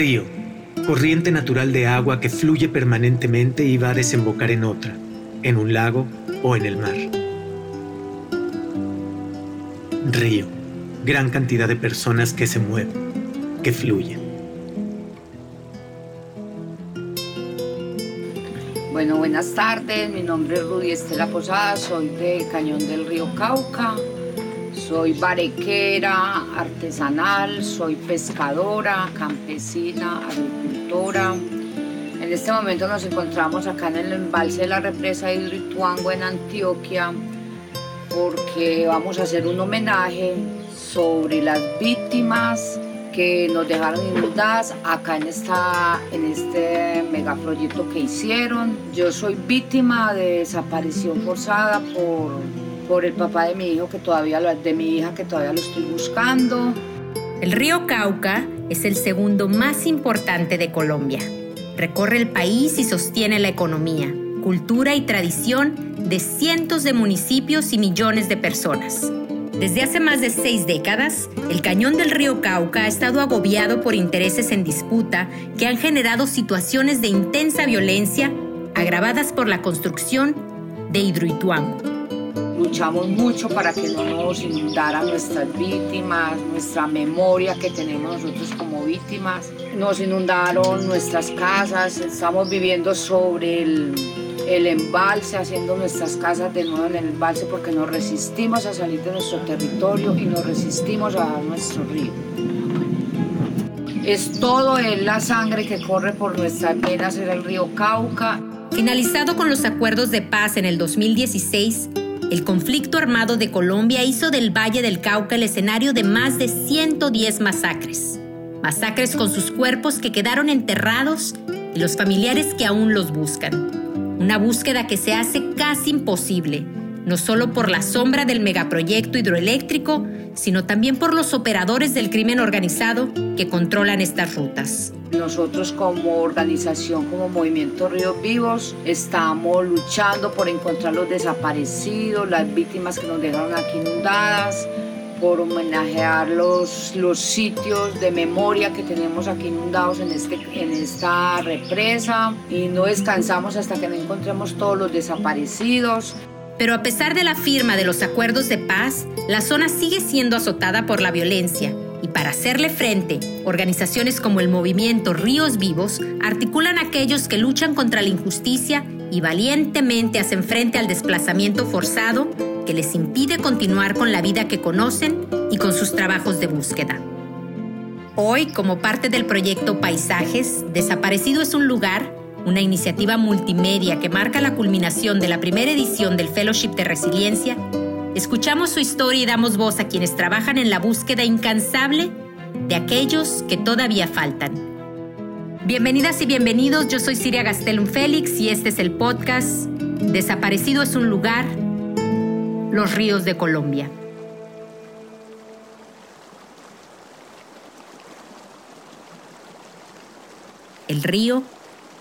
Río, corriente natural de agua que fluye permanentemente y va a desembocar en otra, en un lago o en el mar. Río, gran cantidad de personas que se mueven, que fluyen. Bueno, buenas tardes, mi nombre es Rudy Estela Posada, soy de Cañón del Río Cauca, soy barequera, artesanal, soy pescadora, campesina, agricultora. En este momento nos encontramos acá en el embalse de la represa Hidroituango en Antioquia porque vamos a hacer un homenaje sobre las víctimas que nos dejaron inundadas acá en, esta, en este megaproyecto que hicieron. Yo soy víctima de desaparición forzada por, por el papá de mi hijo que todavía de mi hija que todavía lo estoy buscando. El río Cauca es el segundo más importante de Colombia. Recorre el país y sostiene la economía, cultura y tradición de cientos de municipios y millones de personas. Desde hace más de seis décadas, el cañón del río Cauca ha estado agobiado por intereses en disputa que han generado situaciones de intensa violencia agravadas por la construcción de Hidroituango. Luchamos mucho para que no nos inundaran nuestras víctimas, nuestra memoria que tenemos nosotros como víctimas. Nos inundaron nuestras casas, estamos viviendo sobre el el embalse, haciendo nuestras casas de nuevo en el embalse porque nos resistimos a salir de nuestro territorio y nos resistimos a nuestro río. Es todo es la sangre que corre por nuestras venas en el río Cauca. Finalizado con los acuerdos de paz en el 2016, el conflicto armado de Colombia hizo del Valle del Cauca el escenario de más de 110 masacres. Masacres con sus cuerpos que quedaron enterrados y los familiares que aún los buscan. Una búsqueda que se hace casi imposible, no solo por la sombra del megaproyecto hidroeléctrico, sino también por los operadores del crimen organizado que controlan estas rutas. Nosotros como organización, como Movimiento Ríos Vivos, estamos luchando por encontrar los desaparecidos, las víctimas que nos dejaron aquí inundadas, por homenajear los, los sitios de memoria que tenemos aquí inundados en, este, en esta represa y no descansamos hasta que no encontremos todos los desaparecidos. Pero a pesar de la firma de los acuerdos de paz, la zona sigue siendo azotada por la violencia y para hacerle frente, organizaciones como el movimiento Ríos Vivos articulan a aquellos que luchan contra la injusticia y valientemente hacen frente al desplazamiento forzado que les impide continuar con la vida que conocen y con sus trabajos de búsqueda. Hoy, como parte del proyecto Paisajes, Desaparecido es un lugar, una iniciativa multimedia que marca la culminación de la primera edición del Fellowship de Resiliencia, escuchamos su historia y damos voz a quienes trabajan en la búsqueda incansable de aquellos que todavía faltan. Bienvenidas y bienvenidos, yo soy Siria Gastelum Félix y este es el podcast Desaparecido es un lugar, los ríos de Colombia. El río,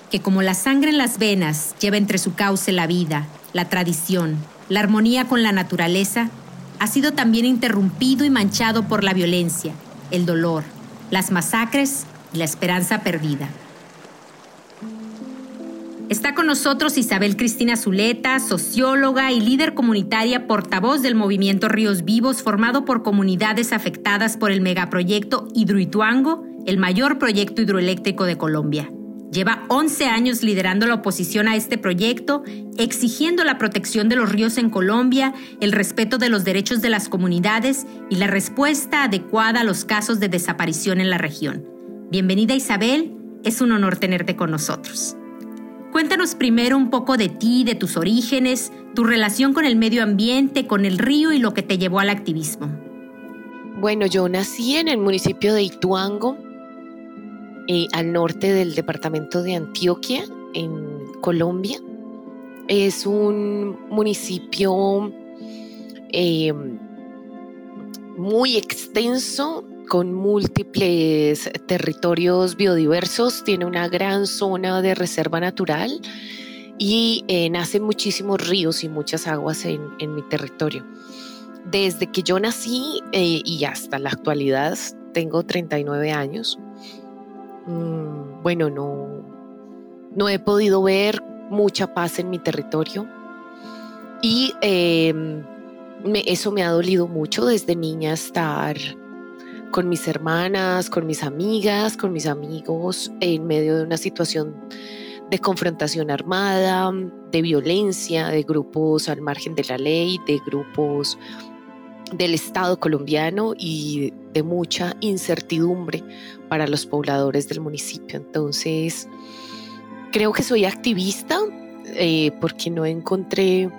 que como la sangre en las venas lleva entre su cauce la vida, la tradición, la armonía con la naturaleza, ha sido también interrumpido y manchado por la violencia, el dolor, las masacres y la esperanza perdida. Está con nosotros Isabel Cristina Zuleta, socióloga y líder comunitaria portavoz del movimiento Ríos Vivos, formado por comunidades afectadas por el megaproyecto Hidroituango, el mayor proyecto hidroeléctrico de Colombia. Lleva 11 años liderando la oposición a este proyecto, exigiendo la protección de los ríos en Colombia, el respeto de los derechos de las comunidades y la respuesta adecuada a los casos de desaparición en la región. Bienvenida Isabel, es un honor tenerte con nosotros. Cuéntanos primero un poco de ti, de tus orígenes, tu relación con el medio ambiente, con el río y lo que te llevó al activismo. Bueno, yo nací en el municipio de Ituango, eh, al norte del departamento de Antioquia, en Colombia. Es un municipio eh, muy extenso, con múltiples territorios biodiversos, tiene una gran zona de reserva natural y eh, nacen muchísimos ríos y muchas aguas en, mi territorio. Desde que yo nací y hasta la actualidad, tengo 39 años, mm, bueno, no, no he podido ver mucha paz en mi territorio. Y em, eso me ha dolido mucho desde niña estar con mis hermanas, con mis amigas, con mis amigos en medio de una situación de confrontación armada, de violencia, de grupos al margen de la ley, de grupos del Estado colombiano y de mucha incertidumbre para los pobladores del municipio. Entonces, creo que soy activista eh, porque no encontré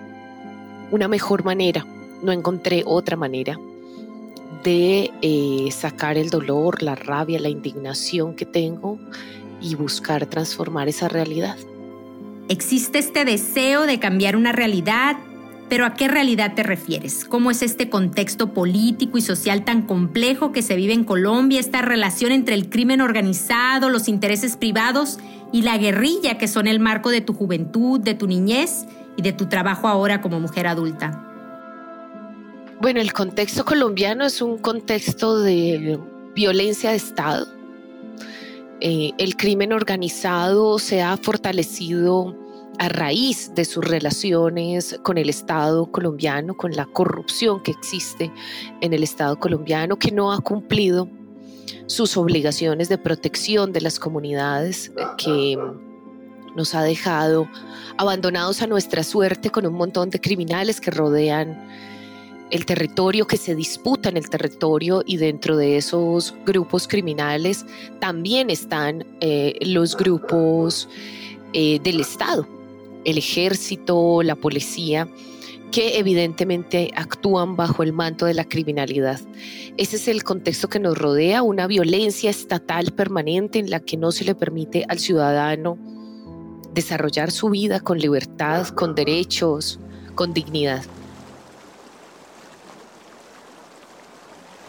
una mejor manera, no encontré otra manera de eh, sacar el dolor, la rabia, la indignación que tengo y buscar transformar esa realidad. Existe este deseo de cambiar una realidad, pero ¿a qué realidad te refieres? ¿Cómo es este contexto político y social tan complejo que se vive en Colombia, esta relación entre el crimen organizado, los intereses privados y la guerrilla que son el marco de tu juventud, de tu niñez y de tu trabajo ahora como mujer adulta? Bueno, el contexto colombiano es un contexto de violencia de Estado. Eh, el crimen organizado se ha fortalecido a raíz de sus relaciones con el Estado colombiano, con la corrupción que existe en el Estado colombiano, que no ha cumplido sus obligaciones de protección de las comunidades, eh, que nos ha dejado abandonados a nuestra suerte con un montón de criminales que rodean el territorio, que se disputa en el territorio y dentro de esos grupos criminales también están eh, los grupos eh, del Estado, el ejército, la policía que evidentemente actúan bajo el manto de la criminalidad. Ese es el contexto que nos rodea, una violencia estatal permanente en la que no se le permite al ciudadano desarrollar su vida con libertad, con derechos, con dignidad.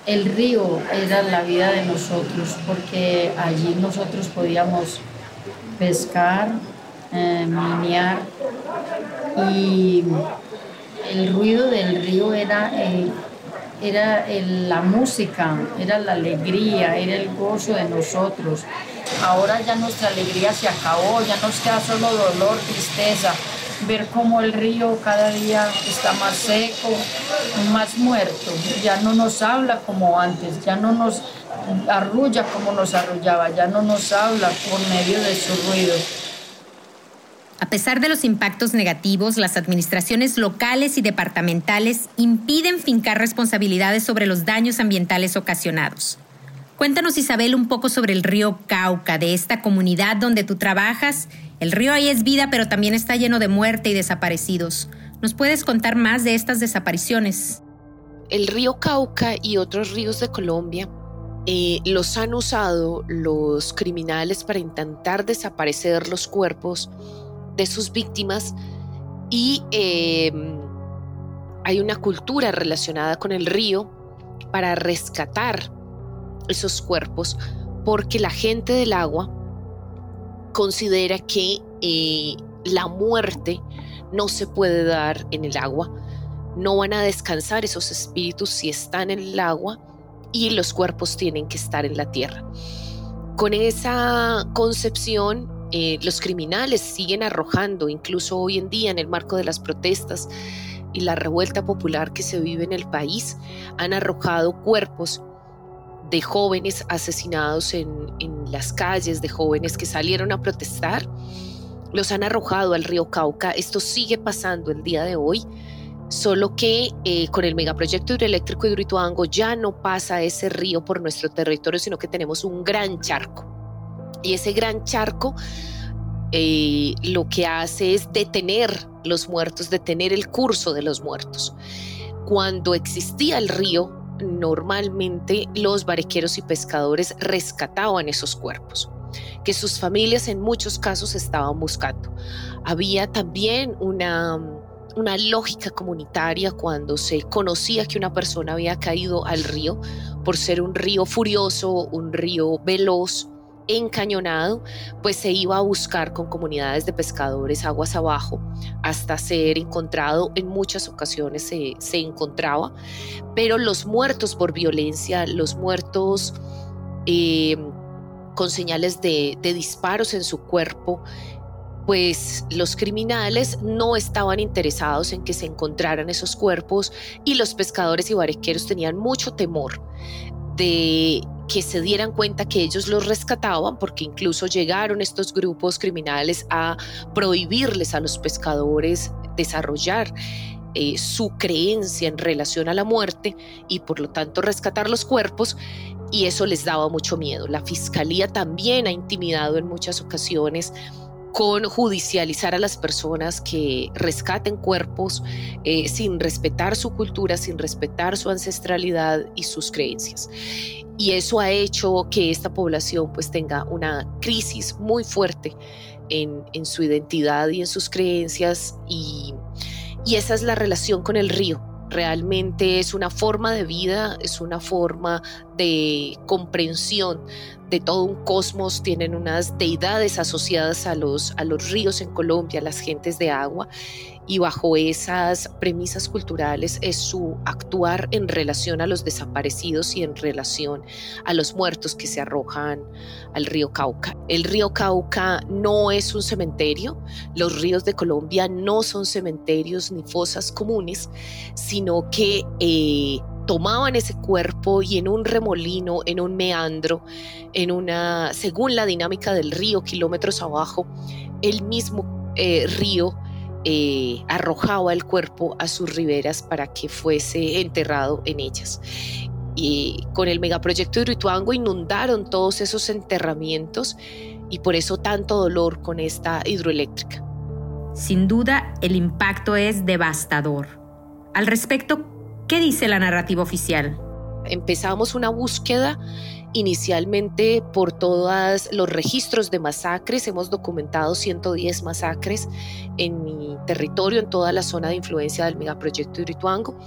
el río era la vida de nosotros, porque allí nosotros podíamos pescar, eh, minear y el ruido del río era, era la música, era la alegría, era el gozo de nosotros. Ahora ya nuestra alegría se acabó, ya nos queda solo dolor, tristeza, ver cómo el río cada día está más seco, más muerto, ya no nos habla como antes, ya no nos arrulla como nos arrullaba, ya no nos habla por medio de su ruido. A pesar de los impactos negativos, las administraciones locales y departamentales impiden fincar responsabilidades sobre los daños ambientales ocasionados. Cuéntanos, Isabel, un poco sobre el río Cauca, de esta comunidad donde tú trabajas el río ahí es vida, pero también está lleno de muerte y desaparecidos. ¿Nos puedes contar más de estas desapariciones? El río Cauca y otros ríos de Colombia eh, los han usado los criminales para intentar desaparecer los cuerpos de sus víctimas y em, hay una cultura relacionada con el río para rescatar esos cuerpos porque la gente del agua considera que eh, la muerte no se puede dar en el agua, no van a descansar esos espíritus si están en el agua y los cuerpos tienen que estar en la tierra. Con esa concepción, eh, los criminales siguen arrojando, incluso hoy en día en el marco de las protestas y la revuelta popular que se vive en el país, han arrojado cuerpos de jóvenes asesinados en, las calles, de jóvenes que salieron a protestar, los han arrojado al río Cauca. Esto sigue pasando el día de hoy, solo que eh, con el megaproyecto hidroeléctrico de Hidroituango ya no pasa ese río por nuestro territorio, sino que tenemos un gran charco. Y ese gran charco eh, lo que hace es detener los muertos, detener el curso de los muertos. Cuando existía el río, normalmente los barequeros y pescadores rescataban esos cuerpos que sus familias en muchos casos estaban buscando. Había también una, una lógica comunitaria cuando se conocía que una persona había caído al río por ser un río furioso, un río veloz, encañonado, pues se iba a buscar con comunidades de pescadores aguas abajo hasta ser encontrado. En muchas ocasiones se, se encontraba, pero los muertos por violencia, los muertos eh, con señales de, de disparos en su cuerpo, pues los criminales no estaban interesados en que se encontraran esos cuerpos y los pescadores y barqueros tenían mucho temor de que se dieran cuenta que ellos los rescataban, porque incluso llegaron estos grupos criminales a prohibirles a los pescadores desarrollar eh, su creencia en relación a la muerte y por lo tanto rescatar los cuerpos y eso les daba mucho miedo. La fiscalía también ha intimidado en muchas ocasiones con judicializar a las personas que rescaten cuerpos eh, sin respetar su cultura, sin respetar su ancestralidad y sus creencias. Y eso ha hecho que esta población pues tenga una crisis muy fuerte en, su identidad y en sus creencias y esa es la relación con el río. Realmente es una forma de vida, es una forma de comprensión de todo un cosmos, tienen unas deidades asociadas a los, a los ríos en Colombia, las gentes de agua, y bajo esas premisas culturales es su actuar en relación a los desaparecidos y en relación a los muertos que se arrojan al río Cauca. El río Cauca no es un cementerio, los ríos de Colombia no son cementerios ni fosas comunes, sino que eh, tomaban ese cuerpo y en un remolino, en un meandro, en una, según la dinámica del río, kilómetros abajo, el mismo eh, río eh, arrojaba el cuerpo a sus riberas para que fuese enterrado en ellas. Y con el megaproyecto de Hidroituango inundaron todos esos enterramientos y por eso tanto dolor con esta hidroeléctrica. Sin duda, el impacto es devastador. Al respecto, ¿Qué dice la narrativa oficial? Empezamos una búsqueda inicialmente por todos los registros de masacres. Hemos documentado 110 masacres en mi territorio, en toda la zona de influencia del megaproyecto Irituango.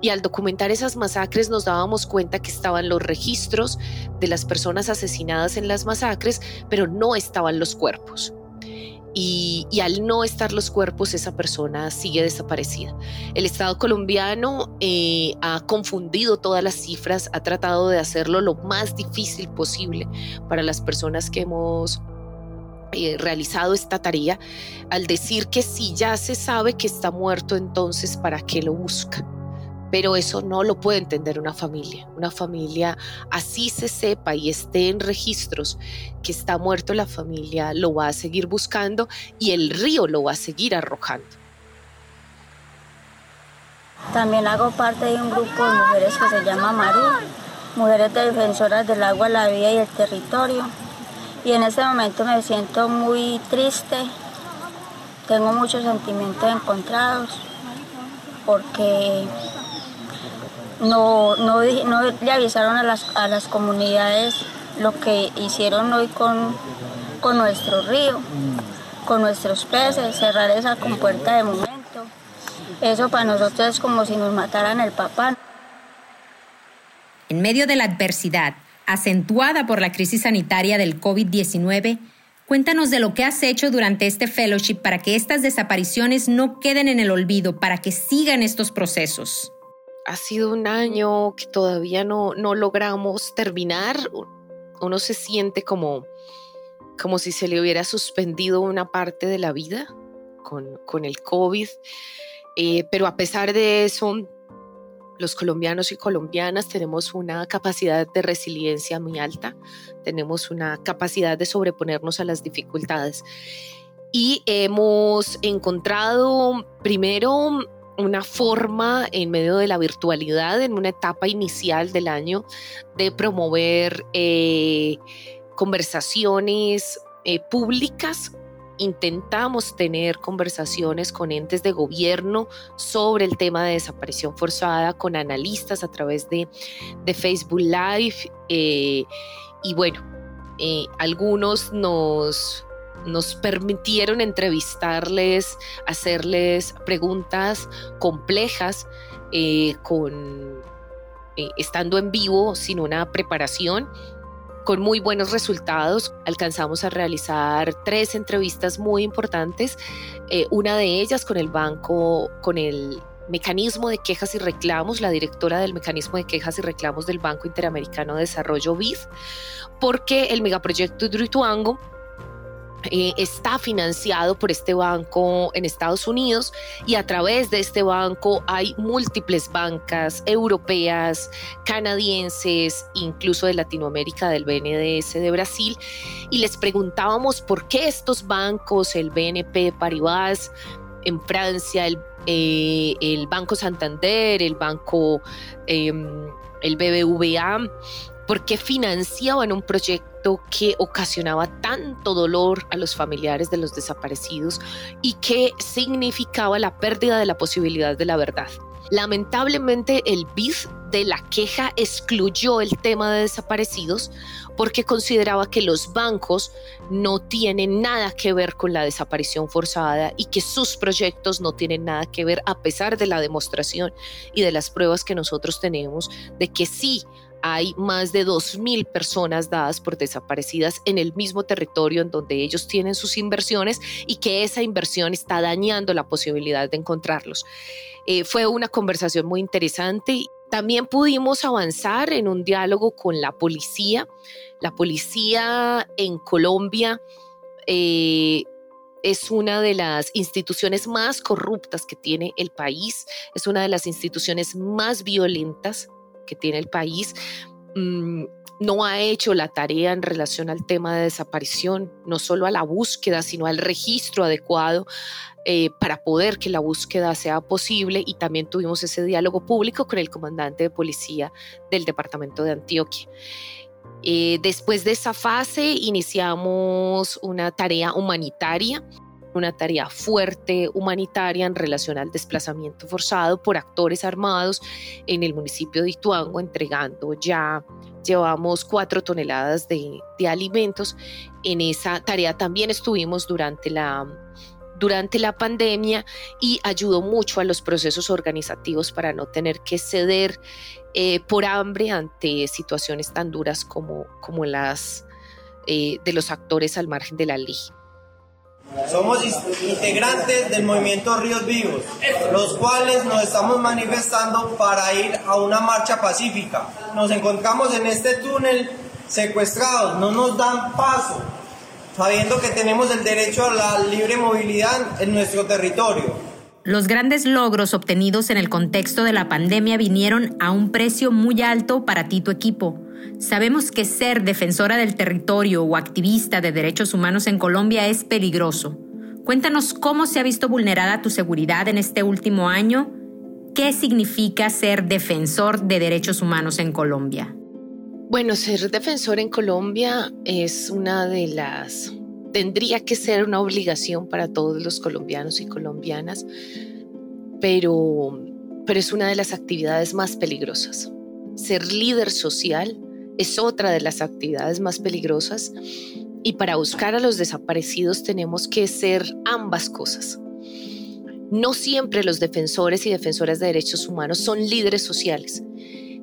Y al documentar esas masacres nos dábamos cuenta que estaban los registros de las personas asesinadas en las masacres, pero no estaban los cuerpos y, al no estar los cuerpos esa persona sigue desaparecida. El Estado colombiano eh, ha confundido todas las cifras, ha tratado de hacerlo lo más difícil posible para las personas que hemos eh, realizado esta tarea al decir que si ya se sabe que está muerto, entonces ¿para qué lo busca? Pero eso no lo puede entender una familia. Una familia, así se sepa y esté en registros que está muerto la familia, lo va a seguir buscando y el río lo va a seguir arrojando. También hago parte de un grupo de mujeres que se llama Maru, Mujeres Defensoras del Agua, la Vida y el Territorio. Y en este momento me siento muy triste, tengo muchos sentimientos encontrados, porque no, no, le avisaron a las, a las comunidades lo que hicieron hoy con, con nuestro río, con nuestros peces, cerrar esa compuerta de momento. Eso para nosotros es como si nos mataran el papá. En medio de la adversidad, acentuada por la crisis sanitaria del COVID-19, cuéntanos de lo que has hecho durante este fellowship para que estas desapariciones no queden en el olvido, para que sigan estos procesos ha sido un año que todavía no, no logramos terminar. Uno se siente como, como si se le hubiera suspendido una parte de la vida con, con el COVID. Eh, pero a pesar de eso, los colombianos y colombianas tenemos una capacidad de resiliencia muy alta, tenemos una capacidad de sobreponernos a las dificultades. Y hemos encontrado primero una forma en medio de la virtualidad en una etapa inicial del año de promover eh, conversaciones eh, públicas. Intentamos tener conversaciones con entes de gobierno sobre el tema de desaparición forzada, con analistas a través de, Facebook Live. Eh, y bueno, algunos nos, nos permitieron entrevistarles, hacerles preguntas complejas, eh, con, eh, estando en vivo sin una preparación con muy buenos resultados. Alcanzamos a realizar tres entrevistas muy importantes, eh, una de ellas con el banco, con el mecanismo de quejas y reclamos, la directora del mecanismo de quejas y reclamos del Banco Interamericano de Desarrollo BID, porque el megaproyecto Hidroituango eh, está financiado por este banco en Estados Unidos y a través de este banco hay múltiples bancas europeas, canadienses, incluso de Latinoamérica, del BNDES de Brasil, y les preguntábamos por qué estos bancos, el BNP Paribas, en Francia, el, eh, el Banco Santander, el Banco, em, el BBVA, por qué financiaban un proyecto que ocasionaba tanto dolor a los familiares de los desaparecidos y que significaba la pérdida de la posibilidad de la verdad. Lamentablemente el BID de la queja excluyó el tema de desaparecidos porque consideraba que los bancos no tienen nada que ver con la desaparición forzada y que sus proyectos no tienen nada que ver a pesar de la demostración y de las pruebas que nosotros tenemos de que sí hay más de 2.000 personas dadas por desaparecidas en el mismo territorio en donde ellos tienen sus inversiones y que esa inversión está dañando la posibilidad de encontrarlos. Eh, fue una conversación muy interesante. También pudimos avanzar en un diálogo con la policía. La policía en Colombia eh, es una de las instituciones más corruptas que tiene el país, es una de las instituciones más violentas que tiene el país. Mm, no ha hecho la tarea en relación al tema de desaparición, no solo a la búsqueda, sino al registro adecuado eh, para poder que la búsqueda sea posible y también tuvimos ese diálogo público con el comandante de policía del departamento de Antioquia. Eh, después de esa fase iniciamos una tarea humanitaria una tarea fuerte humanitaria en relación al desplazamiento forzado por actores armados en el municipio de Ituango, entregando ya, llevamos cuatro toneladas de, alimentos. En esa tarea también estuvimos durante la durante la pandemia y ayudó mucho a los procesos organizativos para no tener que ceder eh, por hambre ante situaciones tan duras como, como las eh, de los actores al margen de la ley. Somos integrantes del movimiento Ríos Vivos, los cuales nos estamos manifestando para ir a una marcha pacífica. Nos encontramos en este túnel secuestrados, no nos dan paso, sabiendo que tenemos el derecho a la libre movilidad en nuestro territorio. Los grandes logros obtenidos en el contexto de la pandemia vinieron a un precio muy alto para ti tu equipo. Sabemos que ser defensora del territorio o activista de derechos humanos en Colombia es peligroso. Cuéntanos cómo se ha visto vulnerada tu seguridad en este último año. ¿Qué significa ser defensor de derechos humanos en Colombia? Bueno, ser defensor en Colombia es una de las... Tendría que ser una obligación para todos los colombianos y colombianas, pero, pero es una de las actividades más peligrosas. Ser líder social es otra de las actividades más peligrosas y para buscar a los desaparecidos tenemos que ser ambas cosas. No siempre los defensores y defensoras de derechos humanos son líderes sociales.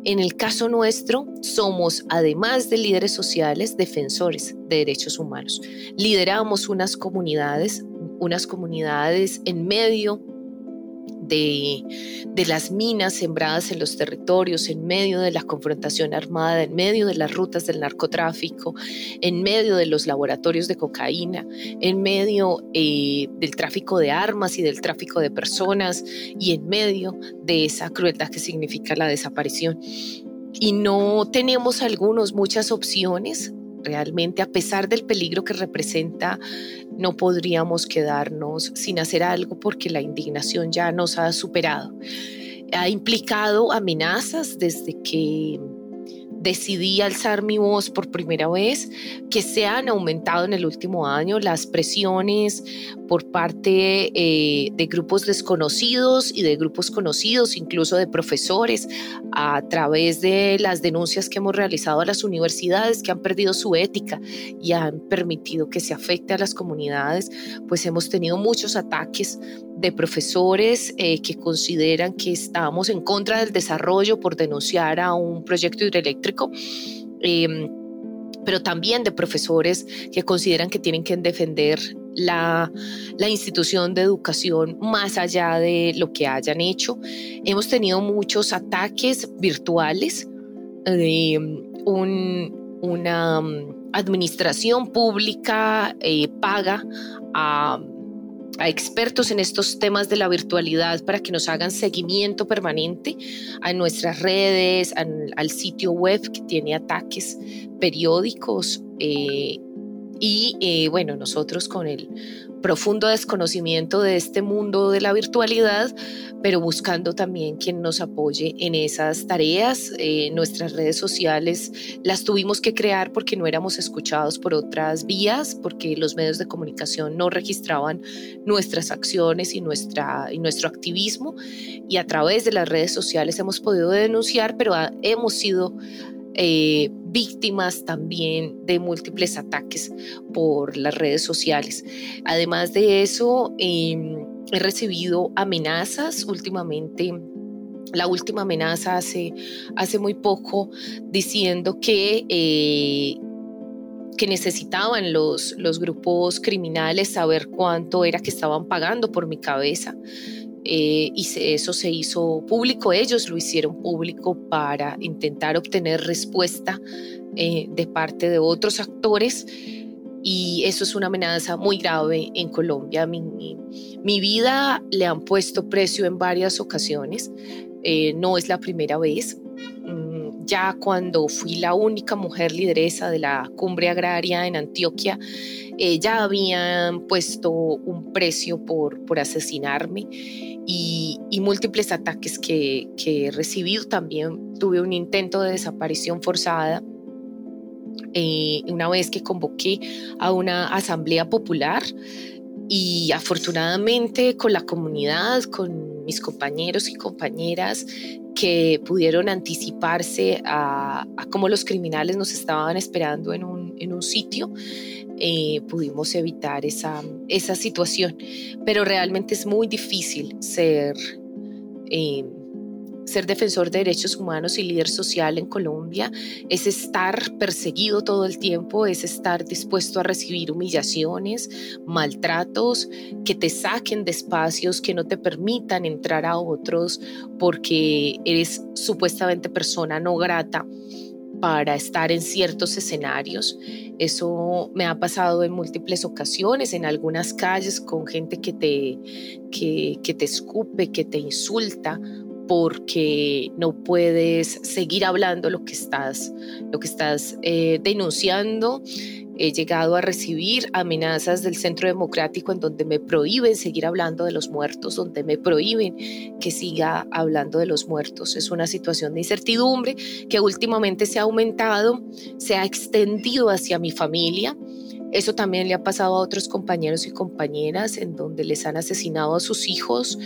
En el caso nuestro, somos, además de líderes sociales, defensores de derechos humanos. Lideramos unas comunidades, unas comunidades en medio de, las minas sembradas en los territorios, en medio de la confrontación armada, en medio de las rutas del narcotráfico, en medio de los laboratorios de cocaína, en medio eh, del tráfico de armas y del tráfico de personas y en medio de esa crueldad que significa la desaparición. Y no tenemos algunos, muchas opciones realmente, a pesar del peligro que representa, no podríamos quedarnos sin hacer algo porque la indignación ya nos ha superado. Ha implicado amenazas desde que decidí alzar mi voz por primera vez, que se han aumentado en el último año las presiones por parte eh, de grupos desconocidos y de grupos conocidos, incluso de profesores, a través de las denuncias que hemos realizado a las universidades que han perdido su ética y han permitido que se afecte a las comunidades, pues hemos tenido muchos ataques de profesores eh, que consideran que estamos en contra del desarrollo por denunciar a un proyecto hidroeléctrico. Em, pero también de profesores que consideran que tienen que defender la, institución de educación más allá de lo que hayan hecho. Hemos tenido muchos ataques virtuales, de una mm, administración pública eh, paga a a expertos en estos temas de la virtualidad para que nos hagan seguimiento permanente a nuestras redes, al, sitio web que tiene ataques periódicos. Eh, y eh, bueno, nosotros con el profundo desconocimiento de este mundo de la virtualidad, pero buscando también quien nos apoye en esas tareas. Eh, nuestras redes sociales las tuvimos que crear porque no éramos escuchados por otras vías, porque los medios de comunicación no registraban nuestras acciones y, nuestra, y nuestro activismo. Y a través de las redes sociales hemos podido denunciar, pero hemos sido eh, víctimas también de múltiples ataques por las redes sociales. Además de eso, em, he recibido amenazas últimamente. La última amenaza hace, hace muy poco diciendo que eh, que necesitaban los, los grupos criminales saber cuánto era que estaban pagando por mi cabeza. Eh, y eso se hizo público, ellos lo hicieron público para intentar obtener respuesta eh, de parte de otros actores y eso es una amenaza muy grave en Colombia. Mi, mi, vida le han puesto precio en varias ocasiones, eh, no es la primera vez. Ya cuando fui la única mujer lideresa de la cumbre agraria en Antioquia, ya habían puesto un precio por, por asesinarme y, múltiples ataques que, he recibido. También tuve un intento de desaparición forzada eh, una vez que convoqué a una asamblea popular y afortunadamente con la comunidad, con mis compañeros y compañeras que pudieron anticiparse a, cómo los criminales nos estaban esperando en un, en un sitio, eh, pudimos evitar esa, esa situación. Pero realmente es muy difícil ser, eh, ser defensor de derechos humanos y líder social en Colombia. Es estar perseguido todo el tiempo, es estar dispuesto a recibir humillaciones, maltratos, que te saquen de espacios, que no te permitan entrar a otros porque eres supuestamente persona no grata para estar en ciertos escenarios. Eso me ha pasado en múltiples ocasiones, en algunas calles con gente que te, que, te escupe, que te insulta porque no puedes seguir hablando lo que estás, lo que estás eh, denunciando he llegado a recibir amenazas del Centro Democrático en donde me prohíben seguir hablando de los muertos, donde me prohíben que siga hablando de los muertos. Es una situación de incertidumbre que últimamente se ha aumentado, se ha extendido hacia mi familia. Eso también le ha pasado a otros compañeros y compañeras en donde les han asesinado a sus hijos,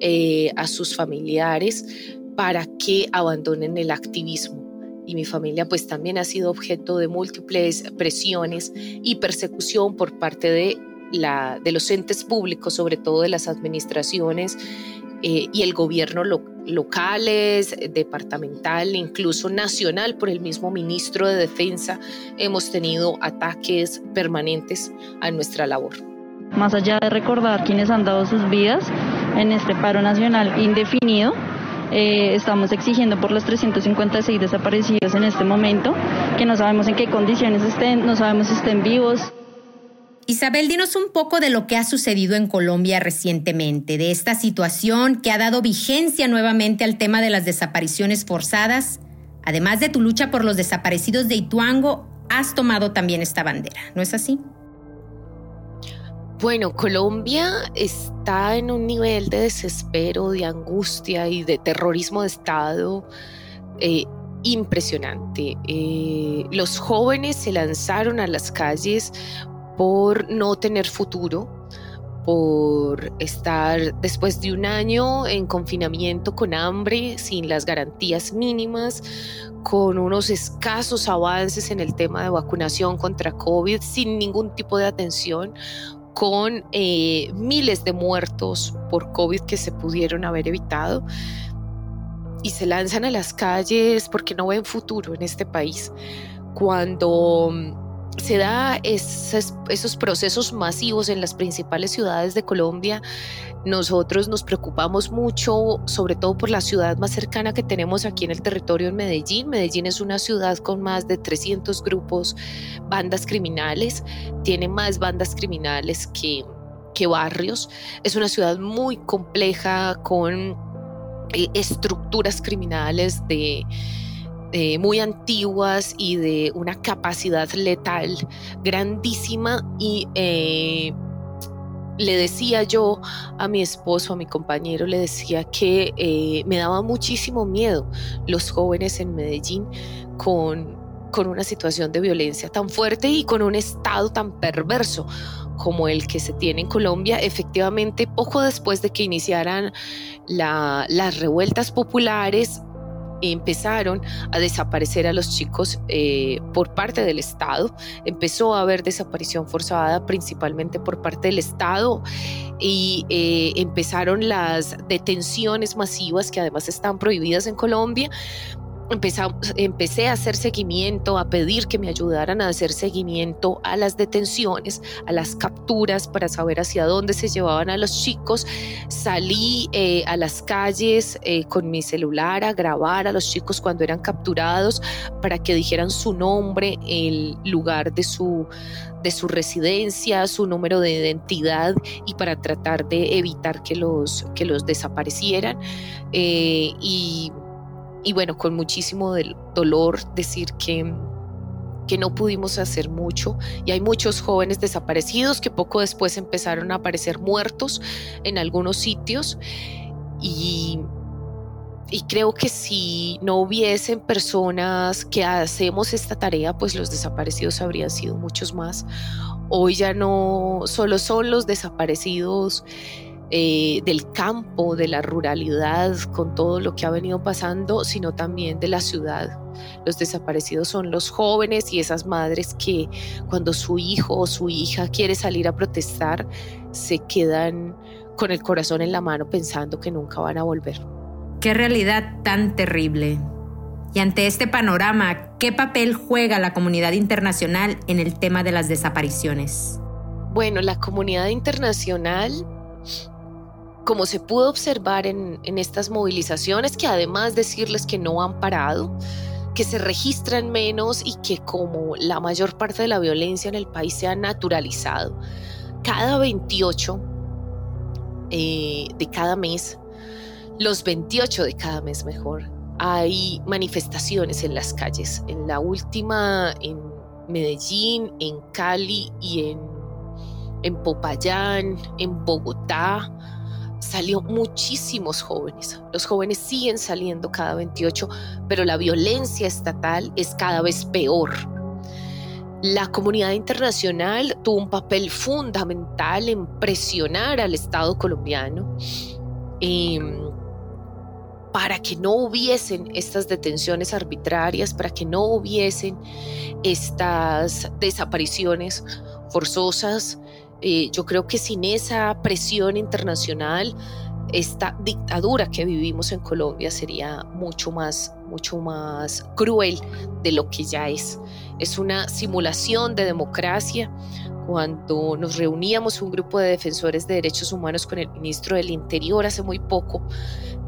eh, a sus familiares, para que abandonen el activismo. Y mi familia pues también ha sido objeto de múltiples presiones y persecución por parte de, la, de los entes públicos, sobre todo de las administraciones eh, y el gobierno locales, departamental, incluso nacional por el mismo ministro de Defensa. Hemos tenido ataques permanentes a nuestra labor. Más allá de recordar quienes han dado sus vidas en este paro nacional indefinido, eh, estamos exigiendo por los 356 desaparecidos en este momento, que no sabemos en qué condiciones estén, no sabemos si estén vivos. Isabel, dinos un poco de lo que ha sucedido en Colombia recientemente, de esta situación que ha dado vigencia nuevamente al tema de las desapariciones forzadas. Además de tu lucha por los desaparecidos de Ituango, has tomado también esta bandera, ¿no es así? Bueno, Colombia está en un nivel de desespero, de angustia y de terrorismo de Estado eh, impresionante. Eh, los jóvenes se lanzaron a las calles por no tener futuro, por estar después de un año en confinamiento con hambre, sin las garantías mínimas, con unos escasos avances en el tema de vacunación contra COVID, sin ningún tipo de atención con eh, miles de muertos por COVID que se pudieron haber evitado y se lanzan a las calles porque no ven futuro en este país. Cuando se da esos, procesos masivos en las principales ciudades de Colombia. Nosotros nos preocupamos mucho, sobre todo por la ciudad más cercana que tenemos aquí en el territorio en Medellín. Medellín es una ciudad con más de 300 grupos, bandas criminales. Tiene más bandas criminales que, que barrios. Es una ciudad muy compleja con eh, estructuras criminales de eh, muy antiguas y de una capacidad letal grandísima y eh, le decía yo a mi esposo, a mi compañero, le decía que eh, me daba muchísimo miedo los jóvenes en Medellín con, con una situación de violencia tan fuerte y con un estado tan perverso como el que se tiene en Colombia, efectivamente poco después de que iniciaran las revueltas populares, empezaron a desaparecer a los chicos eh, por parte del Estado. Empezó a haber desaparición forzada principalmente por parte del Estado y eh, empezaron las detenciones masivas que además están prohibidas en Colombia empecé a hacer seguimiento, a pedir que me ayudaran a hacer seguimiento a las detenciones, a las capturas para saber hacia dónde se llevaban a los chicos. Salí eh, a las calles eh, con mi celular a grabar a los chicos cuando eran capturados para que dijeran su nombre, el lugar de su de su residencia, su número de identidad y para tratar de evitar que los, que los desaparecieran. Eh, y y bueno, con muchísimo dolor decir que, que no pudimos hacer mucho y hay muchos jóvenes desaparecidos que poco después empezaron a aparecer muertos en algunos sitios y, y creo que si no hubiesen personas que hacemos esta tarea, pues los desaparecidos habrían sido muchos más. Hoy ya no solo son los desaparecidos eh, del campo, de la ruralidad, con todo lo que ha venido pasando, sino también de la ciudad. Los desaparecidos son los jóvenes y esas madres que cuando su hijo o su hija quiere salir a protestar, se quedan con el corazón en la mano pensando que nunca van a volver. Qué realidad tan terrible. Y ante este panorama, ¿qué papel juega la comunidad internacional en el tema de las desapariciones? Bueno, la comunidad internacional como se pudo observar en, estas movilizaciones, que además decirles que no han parado, que se registran menos y que como la mayor parte de la violencia en el país se ha naturalizado, cada 28 eh, de cada mes, los 28 de cada mes mejor, hay manifestaciones en las calles. En la última en Medellín, en Cali y en, en Popayán, en Bogotá, salió muchísimos jóvenes. Los jóvenes siguen saliendo cada 28, pero la violencia estatal es cada vez peor. La comunidad internacional tuvo un papel fundamental en presionar al Estado colombiano em, para que no hubiesen estas detenciones arbitrarias, para que no hubiesen estas desapariciones forzosas, eh, yo creo que sin esa presión internacional, esta dictadura que vivimos en Colombia sería mucho más, mucho más cruel de lo que ya es. Es una simulación de democracia. Cuando nos reuníamos un grupo de defensores de derechos humanos con el ministro del Interior hace muy poco,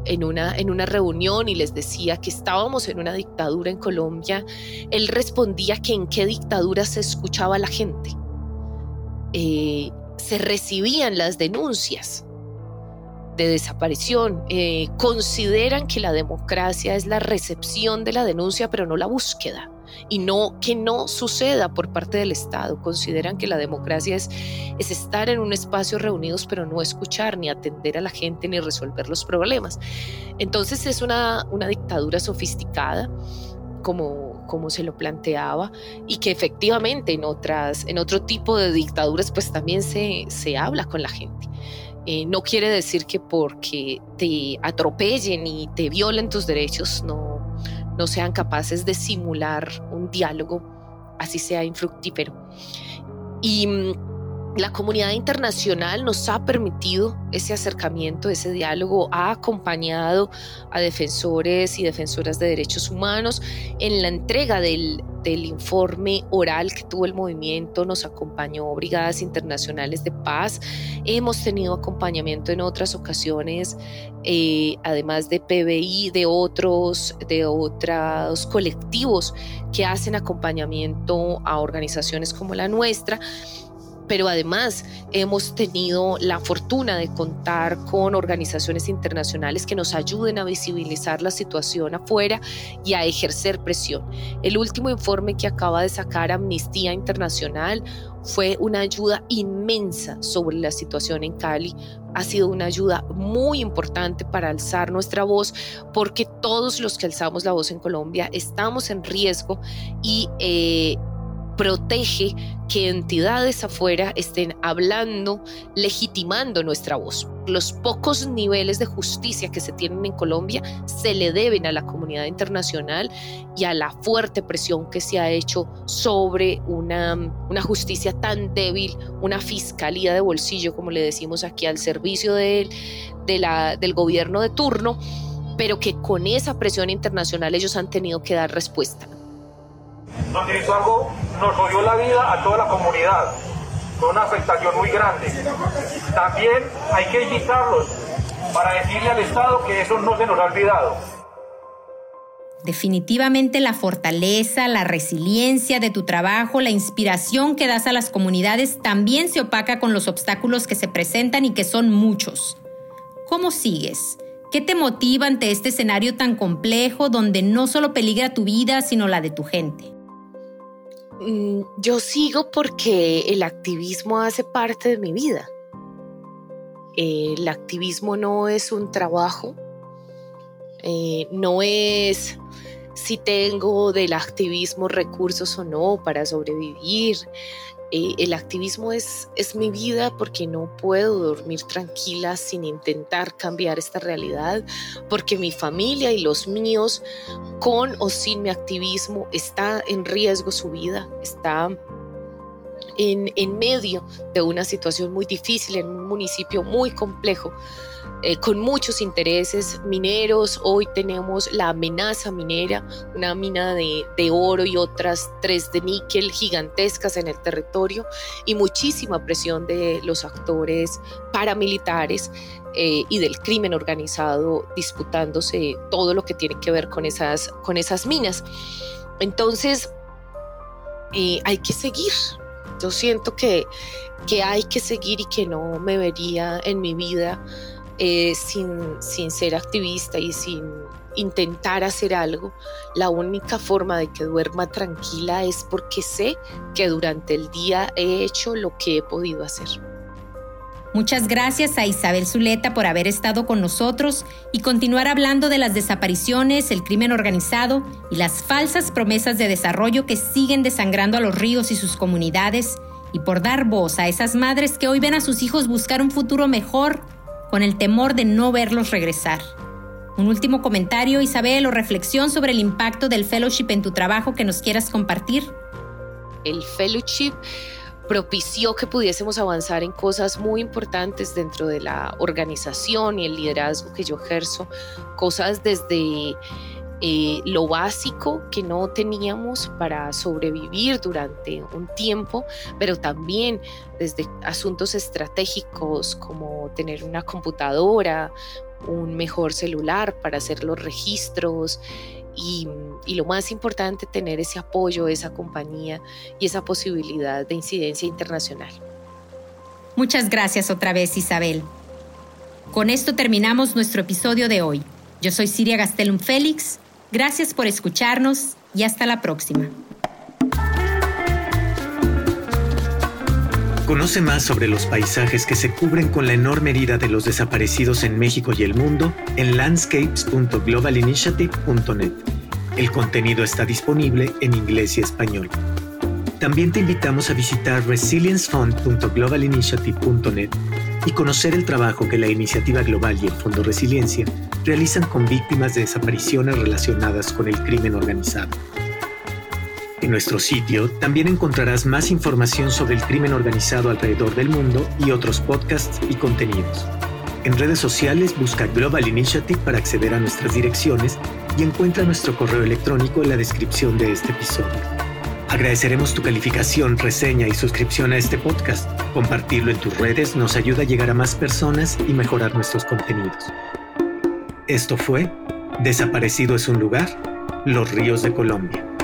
en una, en una reunión y les decía que estábamos en una dictadura en Colombia, él respondía que en qué dictadura se escuchaba la gente eh, se recibían las denuncias de desaparición. Eh, consideran que la democracia es la recepción de la denuncia, pero no la búsqueda. Y no que no suceda por parte del Estado. Consideran que la democracia es, es estar en un espacio reunidos, pero no escuchar ni atender a la gente ni resolver los problemas. Entonces es una, una dictadura sofisticada, como como se lo planteaba y que efectivamente en otras, en otro tipo de dictaduras pues también se, se habla con la gente. Eh, no quiere decir que porque te atropellen y te violen tus derechos no, no sean capaces de simular un diálogo, así sea infructífero. Y, la comunidad internacional nos ha permitido ese acercamiento, ese diálogo, ha acompañado a defensores y defensoras de derechos humanos en la entrega del, informe oral que tuvo el movimiento, nos acompañó Brigadas Internacionales de Paz, hemos tenido acompañamiento en otras ocasiones, eh, además de PBI, de otros, de otros colectivos que hacen acompañamiento a organizaciones como la nuestra pero además hemos tenido la fortuna de contar con organizaciones internacionales que nos ayuden a visibilizar la situación afuera y a ejercer presión. El último informe que acaba de sacar Amnistía Internacional fue una ayuda inmensa sobre la situación en Cali. Ha sido una ayuda muy importante para alzar nuestra voz porque todos los que alzamos la voz en Colombia estamos en riesgo y eh, protege que entidades afuera estén hablando, legitimando nuestra voz. Los pocos niveles de justicia que se tienen en Colombia se le deben a la comunidad internacional y a la fuerte presión que se ha hecho sobre una, una justicia tan débil, una fiscalía de bolsillo, como le decimos aquí, al servicio de, del gobierno de turno, pero que con esa presión internacional ellos han tenido que dar respuesta. Don algo nos jodió la vida a toda la comunidad. Fue una afectación muy grande. También hay que invitarlos para decirle al Estado que eso no se nos ha olvidado. Definitivamente la fortaleza, la resiliencia de tu trabajo, la inspiración que das a las comunidades también se opaca con los obstáculos que se presentan y que son muchos. ¿Cómo sigues? ¿Qué te motiva ante este escenario tan complejo donde no solo peligra tu vida, sino la de tu gente? Mm, yo sigo porque el activismo hace parte de mi vida. El activismo no es un trabajo, eh, no es si tengo del activismo recursos o no para sobrevivir, eh, el activismo es, es mi vida porque no puedo dormir tranquila sin intentar cambiar esta realidad, porque mi familia y los míos, con o sin mi activismo, está en riesgo su vida, está en, en medio de una situación muy difícil, en un municipio muy complejo. Eh, con muchos intereses mineros. Hoy tenemos la amenaza minera, una mina de, oro y otras tres de níquel gigantescas en el territorio y muchísima presión de los actores paramilitares eh, y del crimen organizado disputándose todo lo que tiene que ver con esas, con esas minas. Entonces, eh, hay que seguir. Yo siento que, que hay que seguir y que no me vería en mi vida eh, sin, sin ser activista y sin intentar hacer algo, la única forma de que duerma tranquila es porque sé que durante el día he hecho lo que he podido hacer. Muchas gracias a Isabel Zuleta por haber estado con nosotros y continuar hablando de las desapariciones, el crimen organizado y las falsas promesas de desarrollo que siguen desangrando a los ríos y sus comunidades y por dar voz a esas madres que hoy ven a sus hijos buscar un futuro mejor con el temor de no verlos regresar. Un último comentario, Isabel, o reflexión sobre el impacto del fellowship en tu trabajo que nos quieras compartir. El fellowship propició que pudiésemos avanzar en cosas muy importantes dentro de la organización y el liderazgo que yo ejerzo, cosas desde eh, lo básico que no teníamos para sobrevivir durante un tiempo, pero también desde asuntos estratégicos como tener una computadora, un mejor celular para hacer los registros y, y, lo más importante, tener ese apoyo, esa compañía y esa posibilidad de incidencia internacional. Muchas gracias otra vez, Isabel. Con esto terminamos nuestro episodio de hoy. Yo soy Siria Gastelum Félix Gracias por escucharnos y hasta la próxima. Conoce más sobre los paisajes que se cubren con la enorme herida de los desaparecidos en México y el mundo en landscapes.globalinitiative.net. El contenido está disponible en inglés y español. También te invitamos a visitar resiliencefund.globalinitiative.net y conocer el trabajo que la Iniciativa Global y el Fondo Resiliencia realizan con víctimas de desapariciones relacionadas con el crimen organizado. En nuestro sitio también encontrarás más información sobre el crimen organizado alrededor del mundo y otros podcasts y contenidos. En redes sociales busca Global Initiative para acceder a nuestras direcciones y encuentra nuestro correo electrónico en la descripción de este episodio. Agradeceremos tu calificación, reseña y suscripción a este podcast. Compartirlo en tus redes nos ayuda a llegar a más personas y mejorar nuestros contenidos. Esto fue Desaparecido es un lugar, Los Ríos de Colombia.